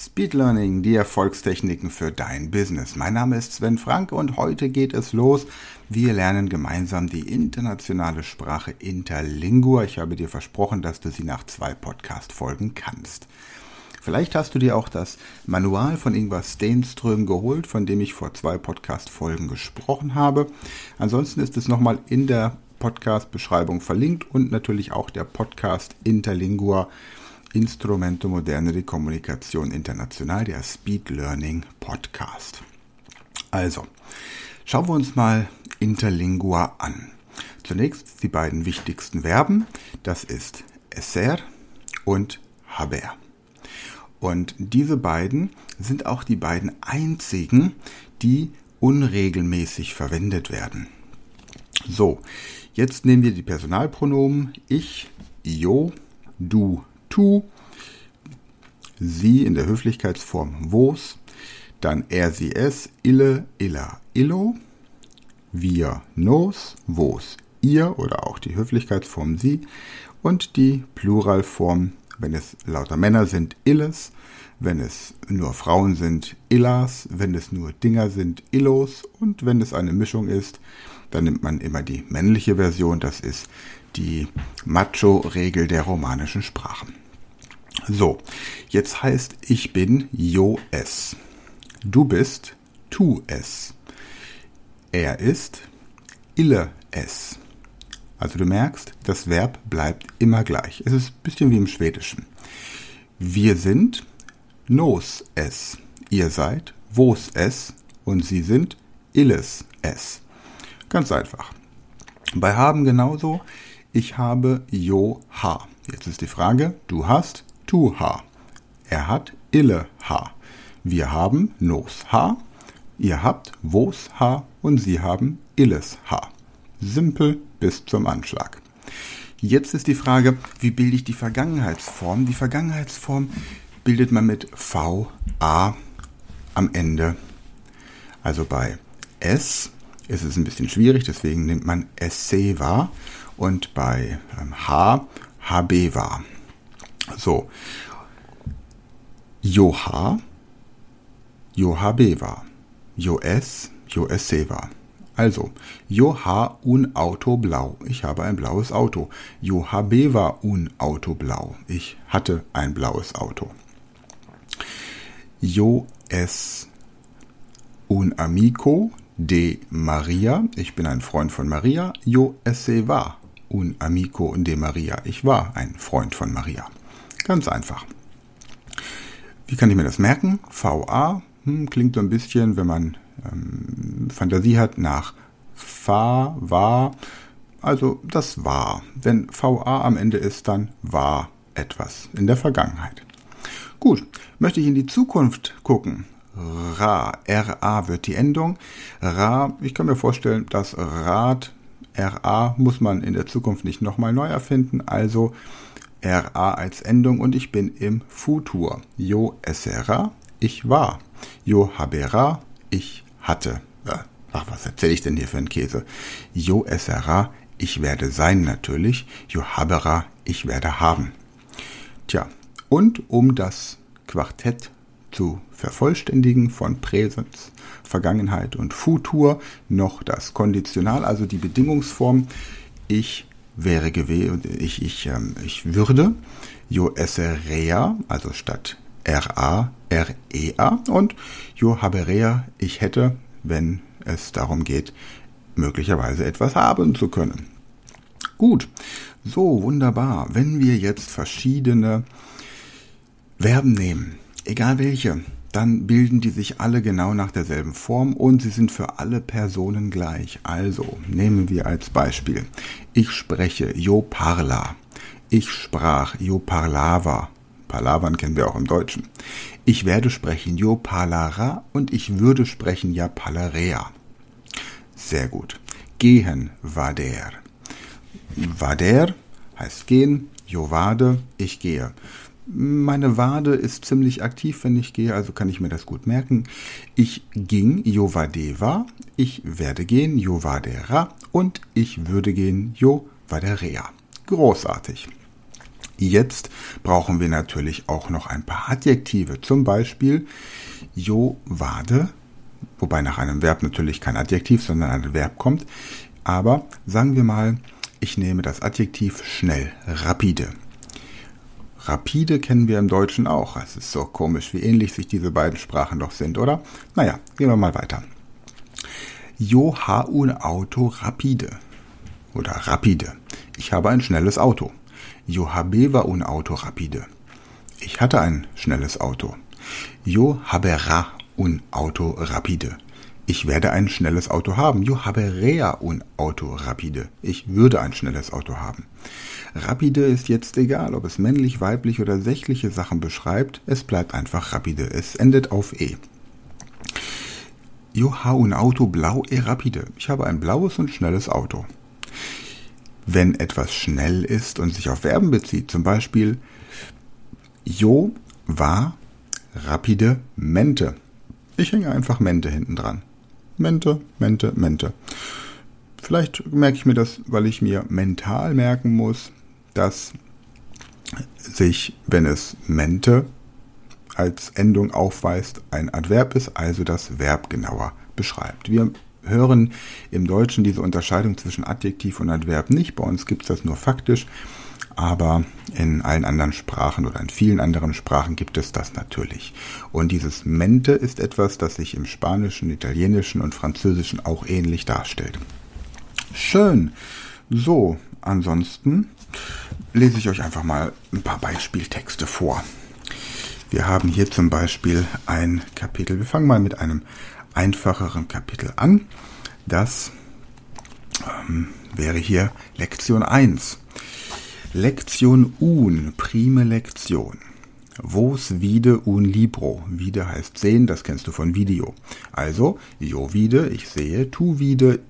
Speed Learning, die Erfolgstechniken für dein Business. Mein Name ist Sven Frank und heute geht es los. Wir lernen gemeinsam die internationale Sprache Interlingua. Ich habe dir versprochen, dass du sie nach zwei Podcast-Folgen kannst. Vielleicht hast du dir auch das Manual von Ingvar Steenström geholt, von dem ich vor zwei Podcast-Folgen gesprochen habe. Ansonsten ist es nochmal in der Podcast-Beschreibung verlinkt und natürlich auch der Podcast Interlingua Instrumento Moderne di Kommunikation International, der Speed Learning Podcast. Also, schauen wir uns mal Interlingua an. Zunächst die beiden wichtigsten Verben, das ist esser und haber. Und diese beiden sind auch die beiden einzigen, die unregelmäßig verwendet werden. So, jetzt nehmen wir die Personalpronomen ich, io, du, tu, sie in der Höflichkeitsform vos, dann er, sie, es, ille, illa, illo, wir, nos, vos, ihr oder auch die Höflichkeitsform sie und die Pluralform, wenn es lauter Männer sind, illes, wenn es nur Frauen sind, illas, wenn es nur Dinger sind, illos und wenn es eine Mischung ist, dann nimmt man immer die männliche Version, das ist die Macho-Regel der romanischen Sprachen. So, jetzt heißt ich bin Jo es. Du bist tu es. Er ist ille es. Also du merkst, das Verb bleibt immer gleich. Es ist ein bisschen wie im Schwedischen. Wir sind nos es. Ihr seid vos es und sie sind illes es. Ganz einfach. Bei haben genauso. Ich habe jo ha. Jetzt ist die Frage, du hast tu ha. Er hat ille ha. Wir haben nos ha. Ihr habt vos ha und sie haben illes ha. Simpel bis zum Anschlag. Jetzt ist die Frage, wie bilde ich die Vergangenheitsform? Die Vergangenheitsform bildet man mit VA am Ende. Also bei S ist es ein bisschen schwierig, deswegen nimmt man SC wahr und bei ähm, H HB wahr. So. Joha, Johabeva, Joes, Joesseva. Also, Joha un Auto blau. Ich habe ein blaues Auto. Johabeva un Auto blau. Ich hatte ein blaues Auto. Jo es un amico de Maria. Ich bin ein Freund von Maria. Jo esse va un amico de Maria. Ich war ein Freund von Maria. Ganz einfach. Wie kann ich mir das merken? VA hm, klingt so ein bisschen, wenn man ähm, Fantasie hat, nach Fa, war. Also das war. Wenn VA am Ende ist, dann war etwas in der Vergangenheit. Gut, möchte ich in die Zukunft gucken. Ra, RA wird die Endung. Ra, ich kann mir vorstellen, das Rad, RA muss man in der Zukunft nicht nochmal neu erfinden. Also RA als Endung und ich bin im Futur. Yo essera, ich war. Yo habera, ich hatte. Ach, was erzähle ich denn hier für einen Käse? Yo essera, ich werde sein natürlich. Yo habera, ich werde haben. Tja, und um das Quartett zu vervollständigen von Präsens, Vergangenheit und Futur noch das Konditional, also die Bedingungsform. Ich wäre gewesen, ich, ich, ähm, ich würde, jo esserea, also statt R-A, R-E-A und jo haberea, ich hätte, wenn es darum geht, möglicherweise etwas haben zu können. Gut, so wunderbar. Wenn wir jetzt verschiedene Verben nehmen, egal welche, dann bilden die sich alle genau nach derselben Form und sie sind für alle Personen gleich. Also nehmen wir als Beispiel. Ich spreche, yo parla. Ich sprach, yo parlava. Palavern kennen wir auch im Deutschen. Ich werde sprechen yo palara und ich würde sprechen ja palarea. Sehr gut. Gehen vader. Vader heißt gehen, yo vade, ich gehe. Meine Wade ist ziemlich aktiv, wenn ich gehe, also kann ich mir das gut merken. Ich ging, jo vadeva, ich werde gehen, jo vadera und ich würde gehen, jo vaderea. Großartig. Jetzt brauchen wir natürlich auch noch ein paar Adjektive. Zum Beispiel Jo Wade, wobei nach einem Verb natürlich kein Adjektiv, sondern ein Verb kommt. Aber sagen wir mal, ich nehme das Adjektiv schnell, rapide. Rapide kennen wir im Deutschen auch. Es ist so komisch, wie ähnlich sich diese beiden Sprachen doch sind, oder? Naja, gehen wir mal weiter. Jo ha un auto rapide. Oder rapide. Ich habe ein schnelles Auto. Yo habeva un auto rapide. Ich hatte ein schnelles Auto. Yo habera un auto rapide. Ich werde ein schnelles Auto haben. Yo haberea un auto rapide. Ich würde ein schnelles Auto haben. Rapide ist jetzt egal, ob es männlich, weiblich oder sächliche Sachen beschreibt. Es bleibt einfach rapide. Es endet auf e. Yo ha un auto blau e rapide. Ich habe ein blaues und schnelles Auto wenn etwas schnell ist und sich auf Verben bezieht. Zum Beispiel, Jo war rapide Mente. Ich hänge einfach Mente hinten dran. Mente, Mente, Mente. Vielleicht merke ich mir das, weil ich mir mental merken muss, dass sich, wenn es Mente als Endung aufweist, ein Adverb ist, also das Verb genauer beschreibt. Wir hören im Deutschen diese Unterscheidung zwischen Adjektiv und Adverb nicht. Bei uns gibt es das nur faktisch, aber in allen anderen Sprachen oder in vielen anderen Sprachen gibt es das natürlich. Und dieses mente ist etwas, das sich im Spanischen, Italienischen und Französischen auch ähnlich darstellt. Schön. So, ansonsten lese ich euch einfach mal ein paar Beispieltexte vor. Wir haben hier zum Beispiel ein Kapitel. Wir fangen mal mit einem einfacheren Kapitel an. Das ähm, wäre hier Lektion 1. Lektion un, prime Lektion. Vos vide un libro. Vide heißt sehen, das kennst du von Video. Also, jo vide, ich sehe, tu vide,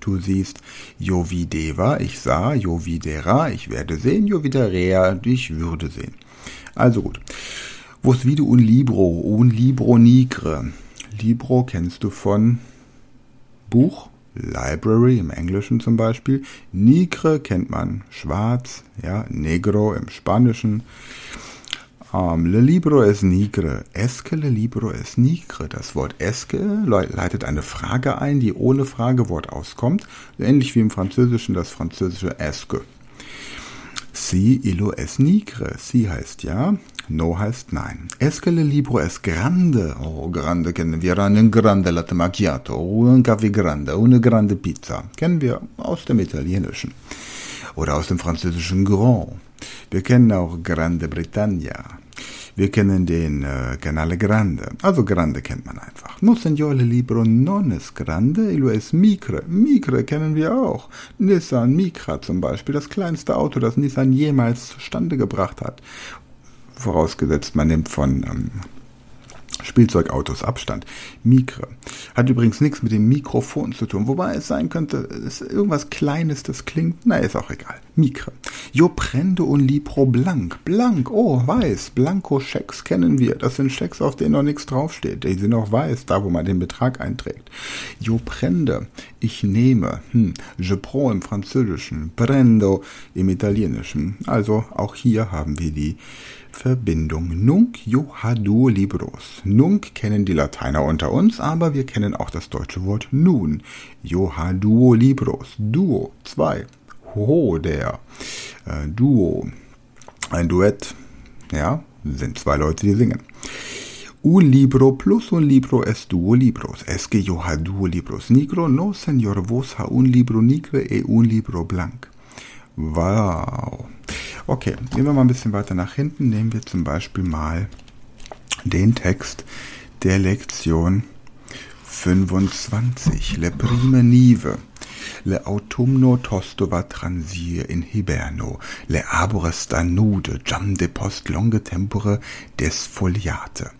du siehst, jo videva, ich sah, jo videra, ich werde sehen, jo viderea, ich würde sehen. Also gut. Vos vide un libro, un libro nigre. Libro kennst du von Buch, Library im Englischen zum Beispiel. Nigre kennt man schwarz, ja, negro im Spanischen. Um, le libro es nigre. Esque le libro es nigre. Das Wort esque leitet eine Frage ein, die ohne Fragewort auskommt. Ähnlich wie im Französischen das französische esque. Si illo es nigre. Si heißt ja, no heißt nein. Esque le libro es grande. Oh, grande kennen wir. Einen grande latte macchiato. Un caffè grande. Eine grande pizza. Kennen wir aus dem Italienischen. Oder aus dem französischen Grand. Wir kennen auch Grande Britannia. Wir kennen den äh, Canale Grande. Also Grande kennt man einfach. No signor libro non es grande, illo es micre. Micre kennen wir auch. Nissan Micra zum Beispiel, das kleinste Auto, das Nissan jemals zustande gebracht hat. Vorausgesetzt, man nimmt von ähm, Spielzeugautos Abstand. Mikre. Hat übrigens nichts mit dem Mikrofon zu tun, wobei es sein könnte, es ist irgendwas Kleines, das klingt, na, ist auch egal. Mikre. Yo prende un libro blank. Blank, oh, weiß. Blanko-Schecks kennen wir. Das sind Schecks, auf denen noch nichts draufsteht. Die sind auch weiß, da wo man den Betrag einträgt. Yo prende. Ich nehme. Hm. Je prends im Französischen. Prendo im Italienischen. Also auch hier haben wir die Verbindung. Nunc johadu libros. Nunc kennen die Lateiner unter uns, aber wir kennen auch das deutsche Wort nun. Johadu libros. Duo, zwei. Ho, der. Äh, Duo. Ein Duett. Ja, sind zwei Leute, die singen. Un libro plus un libro es duo libros. Es que yo ha duo libros negro, no señor, vos ha un libro negro e un libro blanc. Wow. Okay, gehen wir mal ein bisschen weiter nach hinten. Nehmen wir zum Beispiel mal den Text der Lektion 25, Le Prime Nive. Le autumno tosto va transir in hiberno, le arbores danude, jam de post longe tempore desfoliate.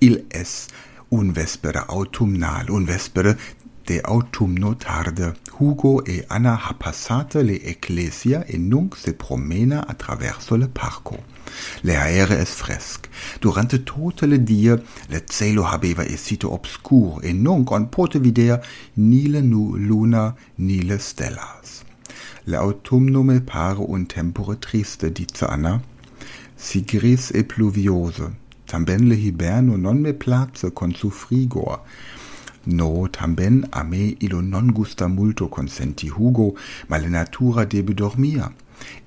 Il es un vespere autumnal, un vespere de autumno tarde, Hugo e Anna ha passate le ecclesia e nunc se promena attraverso le parco. Le aere es fresc. Durante tote le die le cielo habeva essito obscur e nunc on pote videa nile nu luna nile stellas. Le autumno me pare un tempore triste, dice Anna, si gris e pluviose, tamben le hiberno non me place con su frigor, No, tamben a me illo non gusta multo consenti Hugo, ma le natura debe dormir.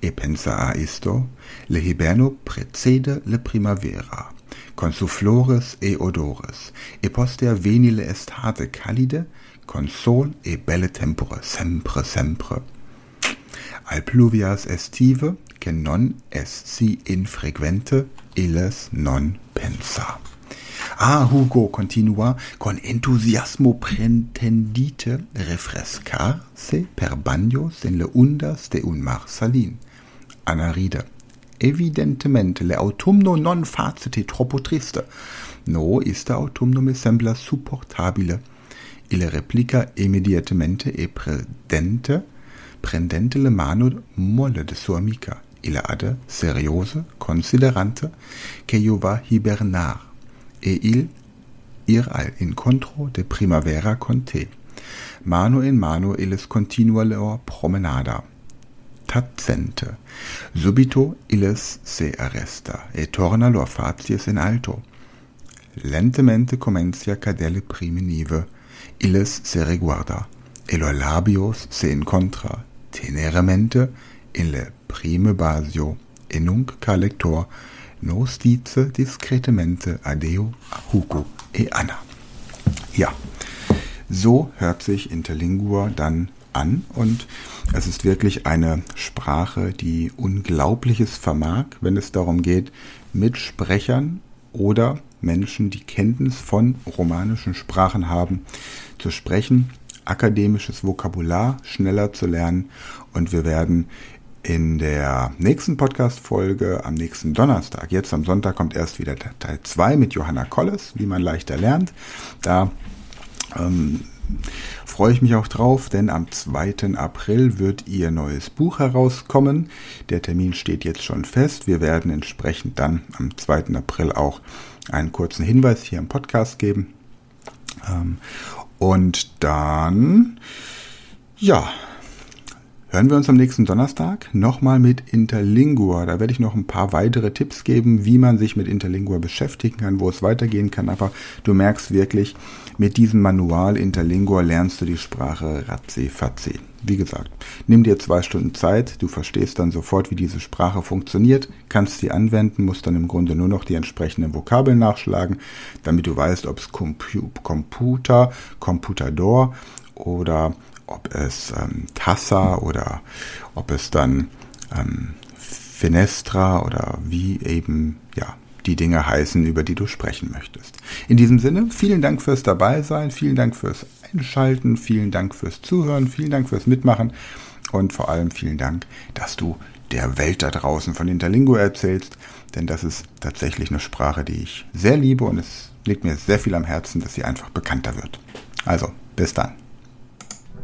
E pensa a isto, le hiberno precede le primavera, con su flores e odores, e poster veni le estate calide, con sol e belle tempore, sempre, sempre. Al pluvias estive, che non es si infrequente, illes non pensa. Ah, Hugo continua con entusiasmo pretendite refrescarse per bagnos en le ondas de un mar salin. Anna ride. Evidentemente le autumno non facete troppo triste. No, iste autumno me sembla supportabile. Il replica immediatamente e prendente, prendente le mano molle de sua amica. Il ade seriose, considerante, che io va hibernar e il ir al incontro de primavera con te. Mano in mano illes continua lor promenada. Tacente. Subito illes se arresta, e torna lor facies in alto. Lentemente comencia cadere prime nive. Illes se reguarda, e lor labios se incontra, teneramente, in le prime basio, e nunc ca lector, nos dice discretamente adeo a Hugo e Anna. Ja, so hört sich Interlingua dann an und es ist wirklich eine Sprache, die Unglaubliches vermag, wenn es darum geht, mit Sprechern oder Menschen, die Kenntnis von romanischen Sprachen haben, zu sprechen, akademisches Vokabular schneller zu lernen und wir werden in der nächsten Podcast-Folge am nächsten Donnerstag, jetzt am Sonntag, kommt erst wieder Teil 2 mit Johanna Kolles, wie man leichter lernt. Da ähm, freue ich mich auch drauf, denn am 2. April wird ihr neues Buch herauskommen. Der Termin steht jetzt schon fest. Wir werden entsprechend dann am 2. April auch einen kurzen Hinweis hier im Podcast geben. Ähm, und dann, ja, hören wir uns am nächsten Donnerstag nochmal mit Interlingua. Da werde ich noch ein paar weitere Tipps geben, wie man sich mit Interlingua beschäftigen kann, wo es weitergehen kann. Aber du merkst wirklich, mit diesem Manual Interlingua lernst du die Sprache ratzi-fatzi. Wie gesagt, nimm dir zwei Stunden Zeit, du verstehst dann sofort, wie diese Sprache funktioniert, kannst sie anwenden, musst dann im Grunde nur noch die entsprechenden Vokabeln nachschlagen, damit du weißt, ob es Computer, Computador oder ob es ähm, Tassa oder ob es dann ähm, Fenestra oder wie eben, ja, die Dinge heißen, über die du sprechen möchtest. In diesem Sinne, vielen Dank fürs Dabeisein, vielen Dank fürs Einschalten, vielen Dank fürs Zuhören, vielen Dank fürs Mitmachen und vor allem vielen Dank, dass du der Welt da draußen von Interlingo erzählst, denn das ist tatsächlich eine Sprache, die ich sehr liebe und es liegt mir sehr viel am Herzen, dass sie einfach bekannter wird. Also, bis dann.